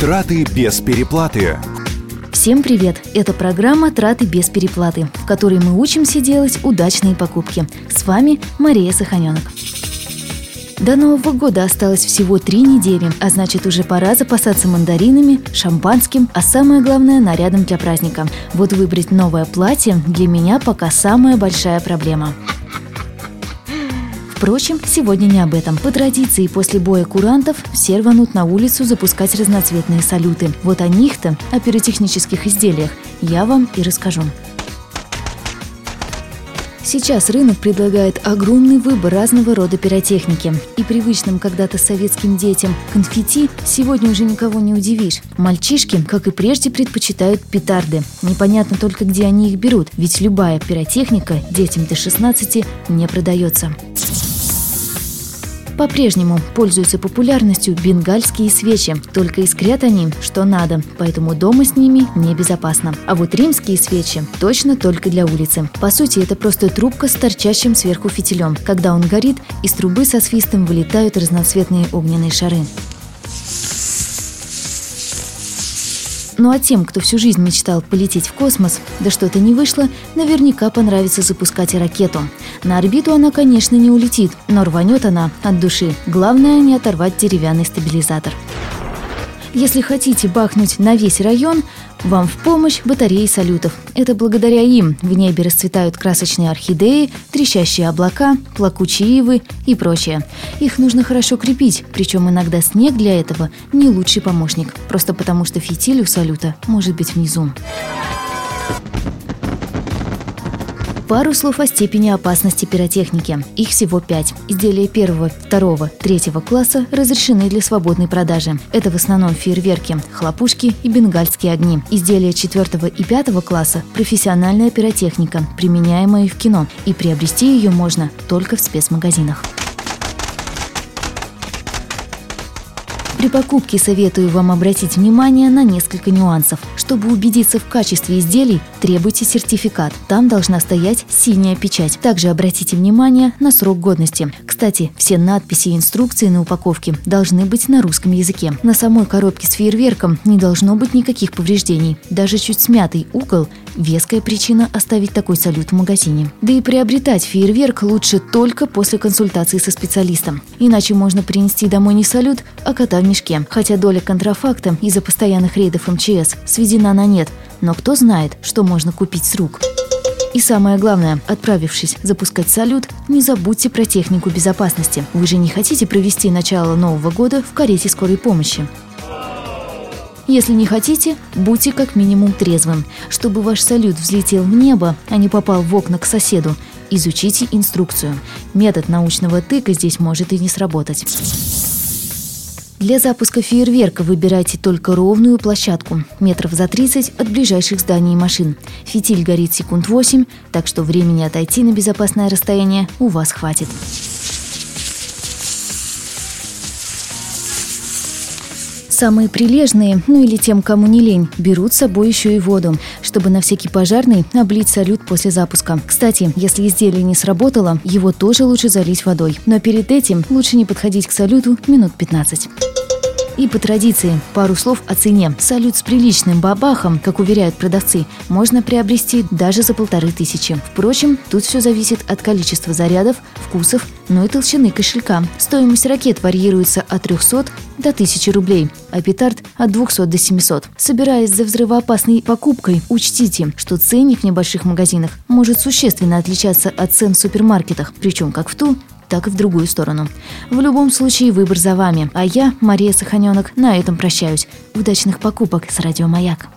Траты без переплаты. Всем привет! Это программа «Траты без переплаты», в которой мы учимся делать удачные покупки. С вами Мария Саханенок. До Нового года осталось всего три недели, а значит уже пора запасаться мандаринами, шампанским, а самое главное – нарядом для праздника. Вот выбрать новое платье для меня пока самая большая проблема. Впрочем, сегодня не об этом. По традиции, после боя курантов все рванут на улицу запускать разноцветные салюты. Вот о них-то, о пиротехнических изделиях, я вам и расскажу. Сейчас рынок предлагает огромный выбор разного рода пиротехники. И привычным когда-то советским детям конфетти сегодня уже никого не удивишь. Мальчишки, как и прежде, предпочитают петарды. Непонятно только, где они их берут, ведь любая пиротехника детям до 16 не продается. По-прежнему пользуются популярностью бенгальские свечи, только искрят они, что надо, поэтому дома с ними небезопасно. А вот римские свечи точно только для улицы. По сути, это просто трубка с торчащим сверху фитилем. Когда он горит, из трубы со свистом вылетают разноцветные огненные шары. Ну а тем, кто всю жизнь мечтал полететь в космос, да что-то не вышло, наверняка понравится запускать ракету. На орбиту она, конечно, не улетит, но рванет она от души. Главное не оторвать деревянный стабилизатор. Если хотите бахнуть на весь район, вам в помощь батареи салютов. Это благодаря им в небе расцветают красочные орхидеи, трещащие облака, плакучие ивы и прочее. Их нужно хорошо крепить, причем иногда снег для этого не лучший помощник, просто потому что фитиль у салюта может быть внизу. Пару слов о степени опасности пиротехники. Их всего пять. Изделия первого, второго, третьего класса разрешены для свободной продажи. Это в основном фейерверки, хлопушки и бенгальские огни. Изделия четвертого и пятого класса – профессиональная пиротехника, применяемая в кино, и приобрести ее можно только в спецмагазинах. При покупке советую вам обратить внимание на несколько нюансов. Чтобы убедиться в качестве изделий, требуйте сертификат. Там должна стоять синяя печать. Также обратите внимание на срок годности. Кстати, все надписи и инструкции на упаковке должны быть на русском языке. На самой коробке с фейерверком не должно быть никаких повреждений. Даже чуть смятый угол – веская причина оставить такой салют в магазине. Да и приобретать фейерверк лучше только после консультации со специалистом. Иначе можно принести домой не салют, а кота в мешке. Хотя доля контрафакта из-за постоянных рейдов МЧС сведена на нет. Но кто знает, что можно купить с рук. И самое главное, отправившись запускать салют, не забудьте про технику безопасности. Вы же не хотите провести начало Нового года в карете скорой помощи. Если не хотите, будьте как минимум трезвым. Чтобы ваш салют взлетел в небо, а не попал в окна к соседу, изучите инструкцию. Метод научного тыка здесь может и не сработать. Для запуска фейерверка выбирайте только ровную площадку, метров за 30 от ближайших зданий и машин. Фитиль горит секунд 8, так что времени отойти на безопасное расстояние у вас хватит. Самые прилежные, ну или тем, кому не лень, берут с собой еще и воду, чтобы на всякий пожарный облить салют после запуска. Кстати, если изделие не сработало, его тоже лучше залить водой. Но перед этим лучше не подходить к салюту минут 15. И по традиции, пару слов о цене. Салют с приличным бабахом, как уверяют продавцы, можно приобрести даже за полторы тысячи. Впрочем, тут все зависит от количества зарядов, вкусов, ну и толщины кошелька. Стоимость ракет варьируется от 300 до 1000 рублей, а петард от 200 до 700. Собираясь за взрывоопасной покупкой, учтите, что ценник в небольших магазинах может существенно отличаться от цен в супермаркетах, причем как в ту, так и в другую сторону. В любом случае выбор за вами, а я, Мария Саханенок, на этом прощаюсь. Удачных покупок с Радио Маяк.